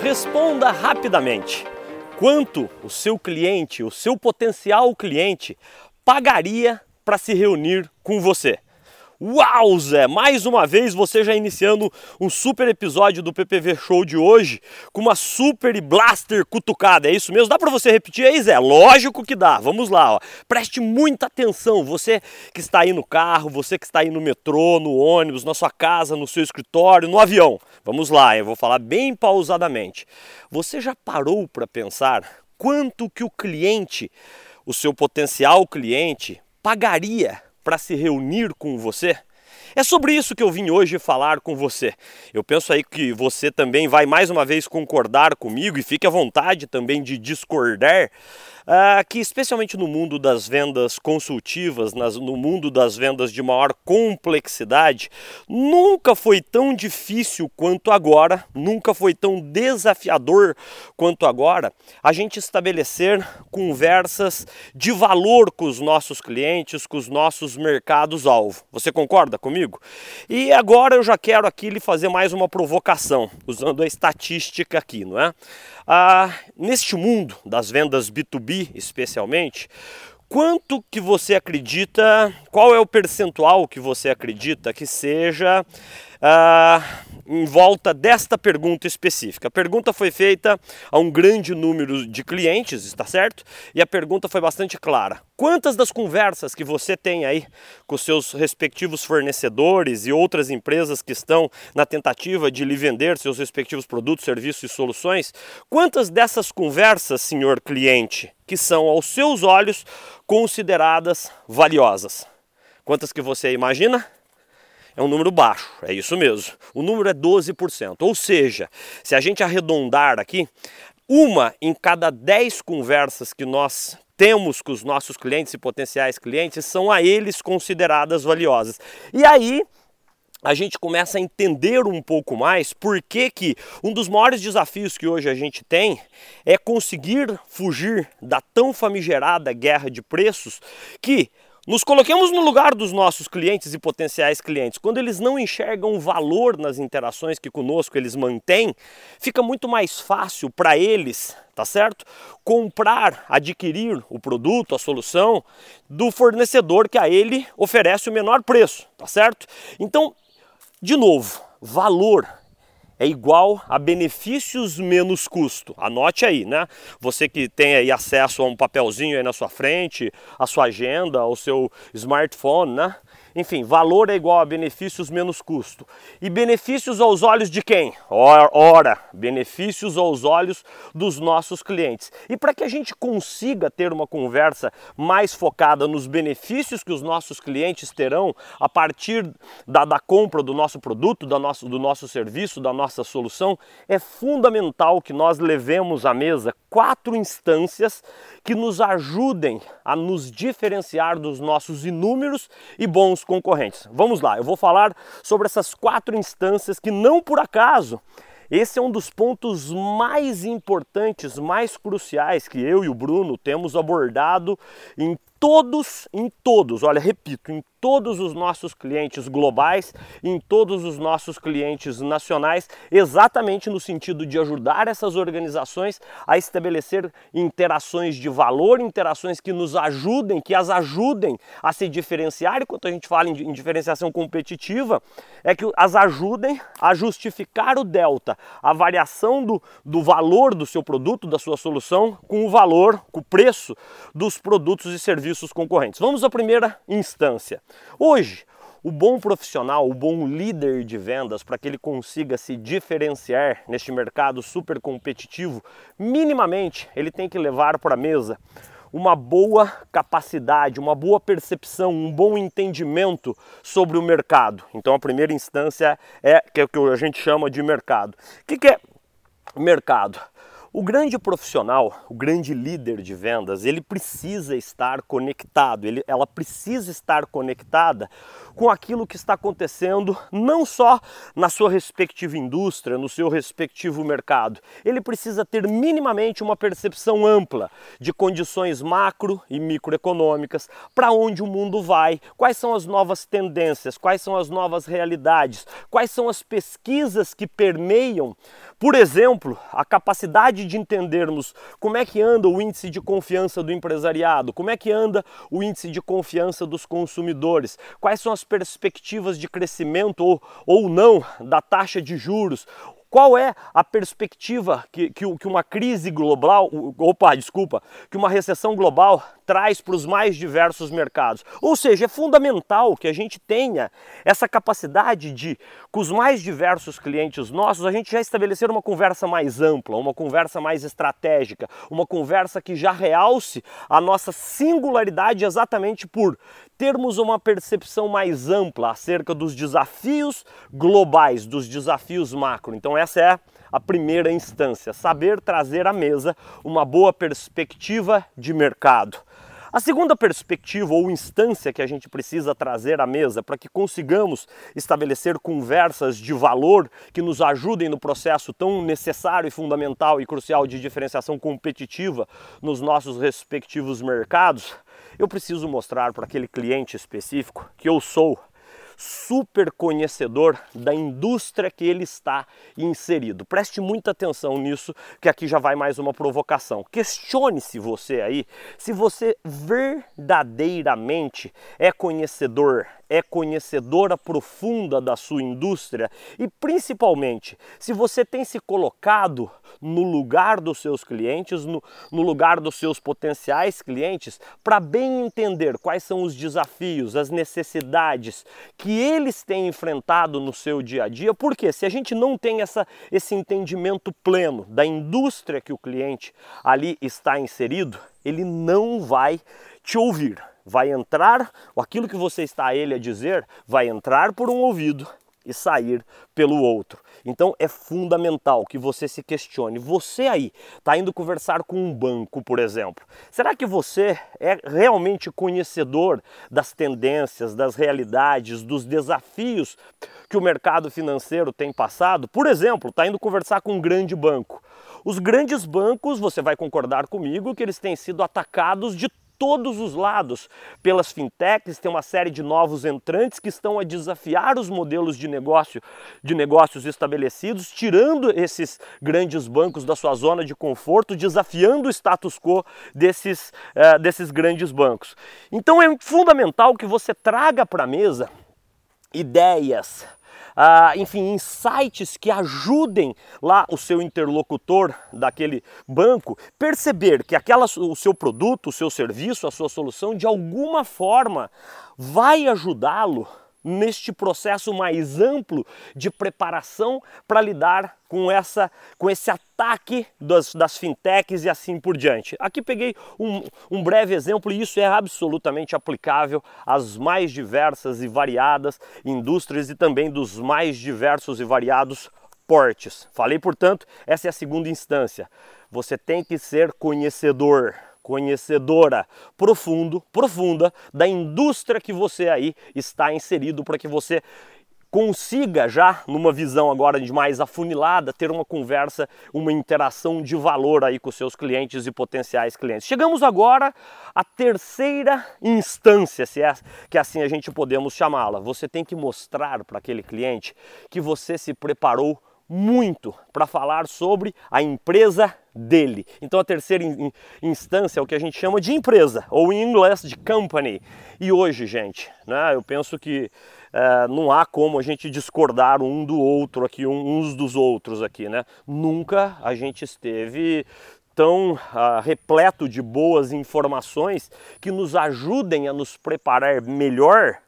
Responda rapidamente. Quanto o seu cliente, o seu potencial cliente, pagaria para se reunir com você? Uau, Zé! Mais uma vez você já iniciando um super episódio do PPV Show de hoje com uma super blaster cutucada. É isso mesmo? Dá para você repetir aí, Zé? Lógico que dá. Vamos lá, ó. Preste muita atenção. Você que está aí no carro, você que está aí no metrô, no ônibus, na sua casa, no seu escritório, no avião. Vamos lá, eu vou falar bem pausadamente. Você já parou para pensar quanto que o cliente, o seu potencial cliente, pagaria para se reunir com você? É sobre isso que eu vim hoje falar com você. Eu penso aí que você também vai mais uma vez concordar comigo e fique à vontade também de discordar uh, que especialmente no mundo das vendas consultivas, nas, no mundo das vendas de maior complexidade, nunca foi tão difícil quanto agora, nunca foi tão desafiador quanto agora a gente estabelecer conversas de valor com os nossos clientes, com os nossos mercados-alvo. Você concorda comigo? E agora eu já quero aqui lhe fazer mais uma provocação, usando a estatística aqui, não é? Ah, neste mundo das vendas B2B, especialmente, quanto que você acredita, qual é o percentual que você acredita que seja ah, em volta desta pergunta específica. A pergunta foi feita a um grande número de clientes, está certo? E a pergunta foi bastante clara. Quantas das conversas que você tem aí com seus respectivos fornecedores e outras empresas que estão na tentativa de lhe vender seus respectivos produtos, serviços e soluções, quantas dessas conversas, senhor cliente, que são aos seus olhos consideradas valiosas? Quantas que você imagina? É um número baixo, é isso mesmo. O número é 12%. Ou seja, se a gente arredondar aqui, uma em cada 10 conversas que nós temos com os nossos clientes e potenciais clientes são a eles consideradas valiosas. E aí a gente começa a entender um pouco mais por que, que um dos maiores desafios que hoje a gente tem é conseguir fugir da tão famigerada guerra de preços que nos coloquemos no lugar dos nossos clientes e potenciais clientes. Quando eles não enxergam valor nas interações que conosco eles mantêm, fica muito mais fácil para eles, tá certo? Comprar, adquirir o produto, a solução do fornecedor que a ele oferece o menor preço, tá certo? Então, de novo, valor é igual a benefícios menos custo. Anote aí, né? Você que tem aí acesso a um papelzinho aí na sua frente, a sua agenda, o seu smartphone, né? Enfim, valor é igual a benefícios menos custo. E benefícios aos olhos de quem? Ora, benefícios aos olhos dos nossos clientes. E para que a gente consiga ter uma conversa mais focada nos benefícios que os nossos clientes terão a partir da, da compra do nosso produto, da nosso, do nosso serviço, da nossa solução, é fundamental que nós levemos à mesa quatro instâncias que nos ajudem a nos diferenciar dos nossos inúmeros e bons concorrentes. Vamos lá, eu vou falar sobre essas quatro instâncias que não por acaso esse é um dos pontos mais importantes, mais cruciais que eu e o Bruno temos abordado em todos, em todos, olha, repito, em todos os nossos clientes globais, em todos os nossos clientes nacionais, exatamente no sentido de ajudar essas organizações a estabelecer interações de valor, interações que nos ajudem, que as ajudem a se diferenciar. E quando a gente fala em diferenciação competitiva, é que as ajudem a justificar o delta, a variação do, do valor do seu produto, da sua solução, com o valor, com o preço dos produtos e serviços serviços concorrentes. Vamos à primeira instância. Hoje, o bom profissional, o bom líder de vendas, para que ele consiga se diferenciar neste mercado super competitivo, minimamente ele tem que levar para a mesa uma boa capacidade, uma boa percepção, um bom entendimento sobre o mercado. Então a primeira instância é, é o que a gente chama de mercado. O que, que é mercado? O grande profissional, o grande líder de vendas, ele precisa estar conectado, ele, ela precisa estar conectada com aquilo que está acontecendo não só na sua respectiva indústria, no seu respectivo mercado. Ele precisa ter minimamente uma percepção ampla de condições macro e microeconômicas, para onde o mundo vai, quais são as novas tendências, quais são as novas realidades, quais são as pesquisas que permeiam, por exemplo, a capacidade de entendermos como é que anda o índice de confiança do empresariado, como é que anda o índice de confiança dos consumidores, quais são as perspectivas de crescimento ou, ou não da taxa de juros, qual é a perspectiva que, que, que, uma crise global, opa, desculpa, que uma recessão global traz para os mais diversos mercados? Ou seja, é fundamental que a gente tenha essa capacidade de, com os mais diversos clientes nossos, a gente já estabelecer uma conversa mais ampla, uma conversa mais estratégica, uma conversa que já realce a nossa singularidade exatamente por termos uma percepção mais ampla acerca dos desafios globais, dos desafios macro. Então, essa é a primeira instância, saber trazer à mesa uma boa perspectiva de mercado. A segunda perspectiva ou instância que a gente precisa trazer à mesa para que consigamos estabelecer conversas de valor que nos ajudem no processo tão necessário e fundamental e crucial de diferenciação competitiva nos nossos respectivos mercados, eu preciso mostrar para aquele cliente específico que eu sou super conhecedor da indústria que ele está inserido. Preste muita atenção nisso, que aqui já vai mais uma provocação. Questione-se você aí se você verdadeiramente é conhecedor é conhecedora profunda da sua indústria e principalmente se você tem se colocado no lugar dos seus clientes, no, no lugar dos seus potenciais clientes, para bem entender quais são os desafios, as necessidades que eles têm enfrentado no seu dia a dia, porque se a gente não tem essa, esse entendimento pleno da indústria que o cliente ali está inserido, ele não vai te ouvir vai entrar, aquilo que você está a ele a dizer, vai entrar por um ouvido e sair pelo outro. Então é fundamental que você se questione. Você aí está indo conversar com um banco, por exemplo. Será que você é realmente conhecedor das tendências, das realidades, dos desafios que o mercado financeiro tem passado? Por exemplo, está indo conversar com um grande banco. Os grandes bancos, você vai concordar comigo, que eles têm sido atacados de todos os lados pelas fintechs, tem uma série de novos entrantes que estão a desafiar os modelos de negócio de negócios estabelecidos, tirando esses grandes bancos da sua zona de conforto, desafiando o status quo desses, uh, desses grandes bancos. Então é fundamental que você traga para a mesa ideias, ah, enfim, insights que ajudem lá o seu interlocutor daquele banco perceber que aquela, o seu produto, o seu serviço, a sua solução de alguma forma vai ajudá-lo neste processo mais amplo de preparação para lidar com, essa, com esse ataque das, das fintechs e assim por diante. Aqui peguei um, um breve exemplo e isso é absolutamente aplicável às mais diversas e variadas indústrias e também dos mais diversos e variados portes. Falei, portanto, essa é a segunda instância. Você tem que ser conhecedor conhecedora, profundo, profunda da indústria que você aí está inserido para que você consiga já numa visão agora de mais afunilada ter uma conversa, uma interação de valor aí com seus clientes e potenciais clientes. Chegamos agora à terceira instância, se é que assim a gente podemos chamá-la. Você tem que mostrar para aquele cliente que você se preparou muito para falar sobre a empresa dele. Então a terceira instância é o que a gente chama de empresa, ou em inglês de company. E hoje, gente, né, eu penso que é, não há como a gente discordar um do outro aqui, uns dos outros aqui, né? Nunca a gente esteve tão uh, repleto de boas informações que nos ajudem a nos preparar melhor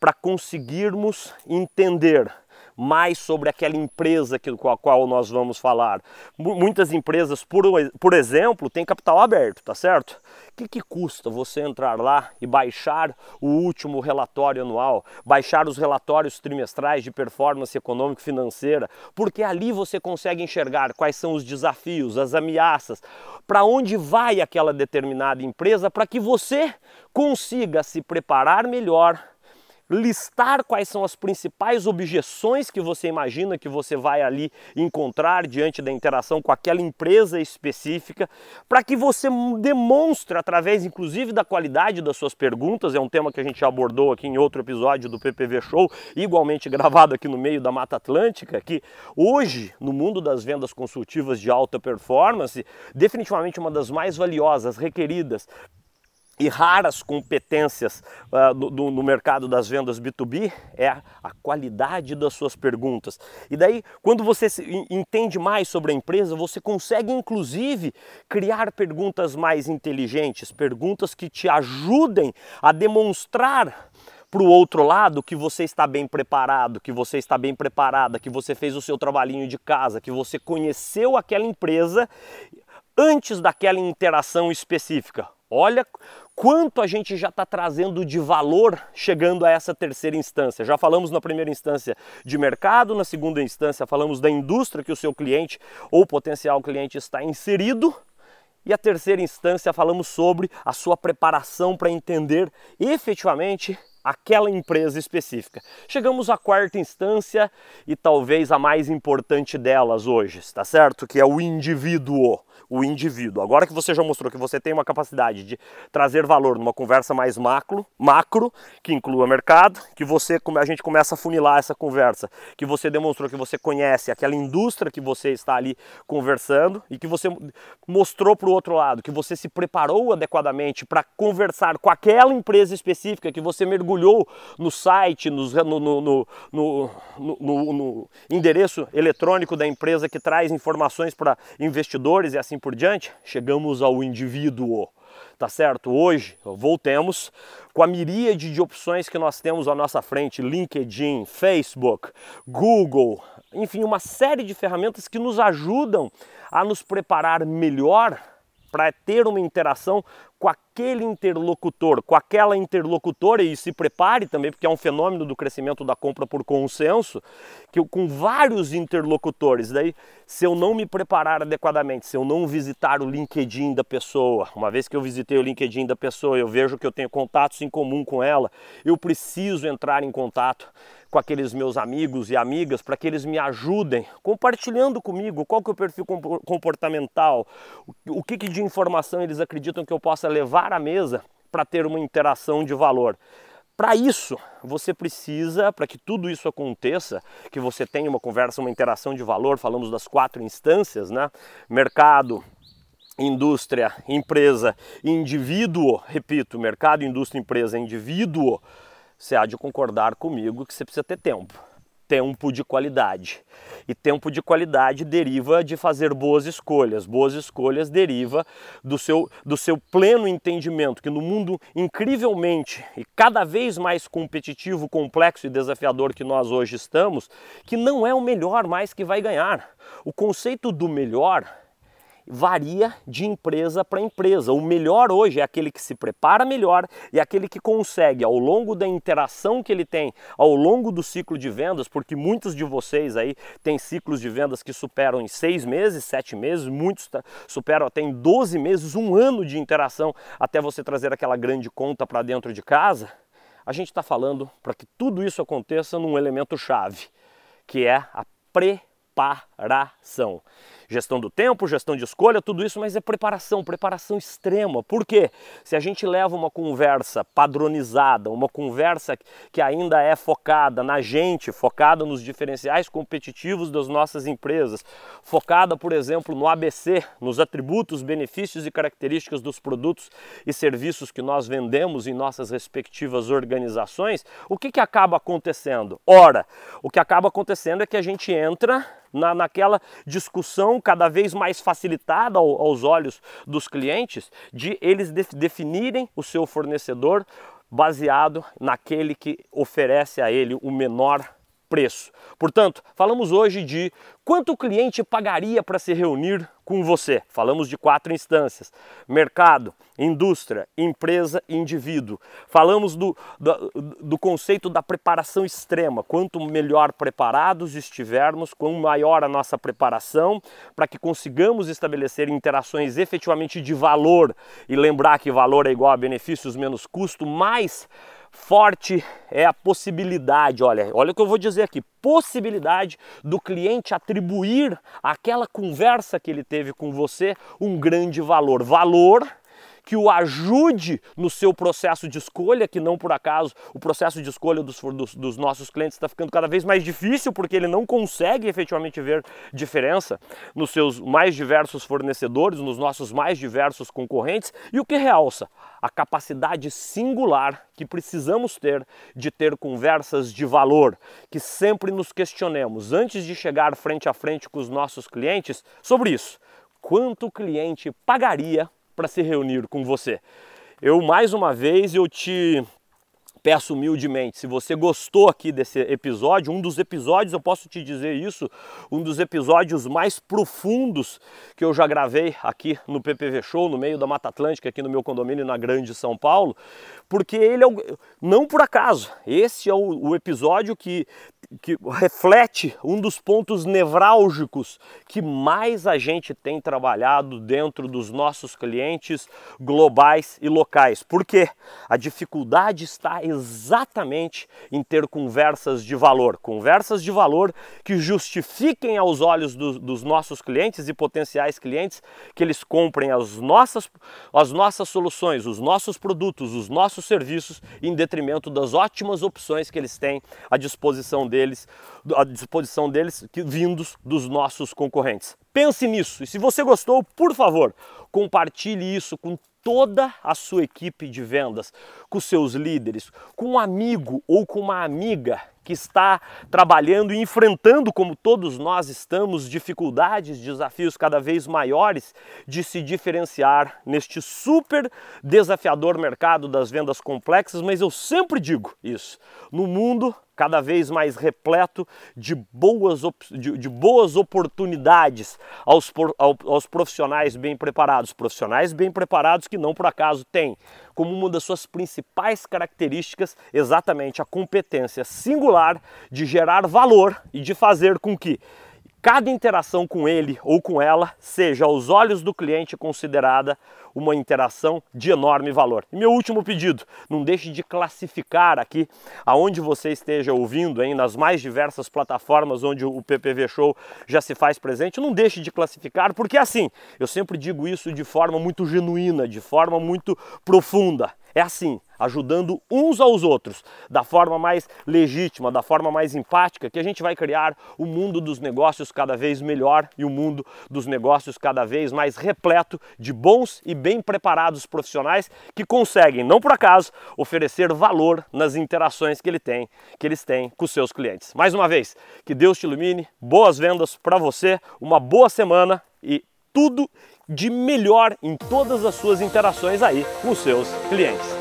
para conseguirmos entender mais sobre aquela empresa que, com a qual nós vamos falar. M muitas empresas, por, por exemplo, têm capital aberto, tá certo? O que, que custa você entrar lá e baixar o último relatório anual, baixar os relatórios trimestrais de performance econômica e financeira, porque ali você consegue enxergar quais são os desafios, as ameaças, para onde vai aquela determinada empresa, para que você consiga se preparar melhor listar quais são as principais objeções que você imagina que você vai ali encontrar diante da interação com aquela empresa específica, para que você demonstre através inclusive da qualidade das suas perguntas, é um tema que a gente abordou aqui em outro episódio do PPV Show, igualmente gravado aqui no meio da Mata Atlântica, que hoje, no mundo das vendas consultivas de alta performance, definitivamente uma das mais valiosas, requeridas e raras competências uh, no, no, mercado das vendas B2B é a, a, qualidade das suas perguntas. E daí, quando você entende mais sobre a empresa, você consegue inclusive criar perguntas mais inteligentes, perguntas que te ajudem a demonstrar para o outro lado que você está bem preparado, que você está bem preparada, que você fez o seu trabalhinho de casa, que você conheceu aquela empresa antes daquela interação específica. Olha quanto a gente já está trazendo de valor chegando a essa terceira instância. Já falamos na primeira instância de mercado, na segunda instância falamos da indústria que o seu cliente ou potencial cliente está inserido. E a terceira instância falamos sobre a sua preparação para entender efetivamente aquela empresa específica. Chegamos à quarta instância e talvez a mais importante delas hoje, está certo? Que é o indivíduo o indivíduo. Agora que você já mostrou que você tem uma capacidade de trazer valor numa conversa mais macro, macro que inclua mercado, que você a gente começa a funilar essa conversa, que você demonstrou que você conhece aquela indústria que você está ali conversando e que você mostrou para o outro lado que você se preparou adequadamente para conversar com aquela empresa específica, que você mergulhou no site, no, no, no, no endereço eletrônico da empresa que traz informações para investidores e assim assim por diante, chegamos ao indivíduo, tá certo? Hoje, voltemos com a miríade de opções que nós temos à nossa frente, LinkedIn, Facebook, Google, enfim, uma série de ferramentas que nos ajudam a nos preparar melhor para ter uma interação com aquele interlocutor, com aquela interlocutora, e se prepare também, porque é um fenômeno do crescimento da compra por consenso, que eu, com vários interlocutores, daí se eu não me preparar adequadamente, se eu não visitar o LinkedIn da pessoa, uma vez que eu visitei o LinkedIn da pessoa, eu vejo que eu tenho contatos em comum com ela, eu preciso entrar em contato com aqueles meus amigos e amigas para que eles me ajudem compartilhando comigo qual que é o perfil comportamental, o que, que de informação eles acreditam que eu possa levar à mesa para ter uma interação de valor. Para isso, você precisa, para que tudo isso aconteça, que você tenha uma conversa, uma interação de valor, falamos das quatro instâncias, né? Mercado, indústria, empresa, indivíduo, repito, mercado, indústria, empresa, indivíduo você há de concordar comigo que você precisa ter tempo. Tempo de qualidade. E tempo de qualidade deriva de fazer boas escolhas. Boas escolhas deriva do seu, do seu pleno entendimento que no mundo incrivelmente e cada vez mais competitivo, complexo e desafiador que nós hoje estamos, que não é o melhor mais que vai ganhar. O conceito do melhor varia de empresa para empresa. O melhor hoje é aquele que se prepara melhor e aquele que consegue, ao longo da interação que ele tem, ao longo do ciclo de vendas, porque muitos de vocês aí têm ciclos de vendas que superam em seis meses, sete meses, muitos superam até em 12 meses, um ano de interação até você trazer aquela grande conta para dentro de casa. A gente está falando para que tudo isso aconteça num elemento chave, que é a preparação gestão do tempo, gestão de escolha, tudo isso, mas é preparação, preparação extrema. Por quê? Se a gente leva uma conversa padronizada, uma conversa que ainda é focada na gente, focada nos diferenciais competitivos das nossas empresas, focada, por exemplo, no ABC, nos atributos, benefícios e características dos produtos e serviços que nós vendemos em nossas respectivas organizações, o que, que acaba acontecendo? Ora, o que acaba acontecendo é que a gente entra na, naquela discussão cada vez mais facilitada ao, aos olhos dos clientes de eles de, definirem o seu fornecedor baseado naquele que oferece a ele o menor preço. Portanto, falamos hoje de quanto o cliente pagaria para se reunir com você. Falamos de quatro instâncias: mercado, indústria, empresa e indivíduo. Falamos do, do, do, conceito da preparação extrema. Quanto melhor preparados estivermos, quanto maior a nossa preparação, para que consigamos estabelecer interações efetivamente de valor e lembrar que valor é igual a benefícios menos custo, mais forte é a possibilidade, olha, olha o que eu vou dizer aqui, possibilidade do cliente atribuir àquela conversa que ele teve com você um grande valor. Valor que o ajude no seu processo de escolha, que não por acaso o processo de escolha dos, dos, dos nossos clientes está ficando cada vez mais difícil porque ele não consegue efetivamente ver diferença nos seus mais diversos fornecedores, nos nossos mais diversos concorrentes. E o que realça? A capacidade singular que precisamos ter de ter conversas de valor, que sempre nos questionemos antes de chegar frente a frente com os nossos clientes sobre isso. Quanto o cliente pagaria para se reunir com você. Eu mais uma vez eu te peço humildemente, se você gostou aqui desse episódio, um dos episódios, eu posso te dizer isso, um dos episódios mais profundos que eu já gravei aqui no PPV Show, no meio da Mata Atlântica, aqui no meu condomínio na Grande São Paulo, porque ele é o, não por acaso, esse é o, o episódio que que reflete um dos pontos nevrálgicos que mais a gente tem trabalhado dentro dos nossos clientes globais e locais. Porque a dificuldade está exatamente em ter conversas de valor, conversas de valor que justifiquem aos olhos do, dos nossos clientes e potenciais clientes que eles comprem as nossas, as nossas soluções, os nossos produtos, os nossos serviços em detrimento das ótimas opções que eles têm à disposição deles deles, à disposição deles, que, vindos dos nossos concorrentes. Pense nisso e se você gostou, por favor, compartilhe isso com toda a sua equipe de vendas, com seus líderes, com um amigo ou com uma amiga que está trabalhando e enfrentando, como todos nós estamos, dificuldades, desafios cada vez maiores de se diferenciar neste super desafiador mercado das vendas complexas, mas eu sempre digo isso, no mundo cada vez mais repleto de boas, de, de boas oportunidades aos, aos profissionais bem preparados. Profissionais bem preparados que não por acaso têm como uma das suas principais características exatamente a competência singular de gerar valor e de fazer com que cada interação com ele ou com ela seja aos olhos do cliente considerada uma interação de enorme valor. E meu último pedido, não deixe de classificar aqui aonde você esteja ouvindo, hein, nas mais diversas plataformas onde o PPV Show já se faz presente, não deixe de classificar, porque assim, eu sempre digo isso de forma muito genuína, de forma muito profunda. É assim, ajudando uns aos outros, da forma mais legítima, da forma mais empática, que a gente vai criar o mundo dos negócios cada vez melhor e o mundo dos negócios cada vez mais repleto de bons e bem preparados profissionais que conseguem, não por acaso, oferecer valor nas interações que ele tem, que eles têm com seus clientes. Mais uma vez, que Deus te ilumine, boas vendas para você, uma boa semana e tudo de melhor em todas as suas interações aí com os seus clientes.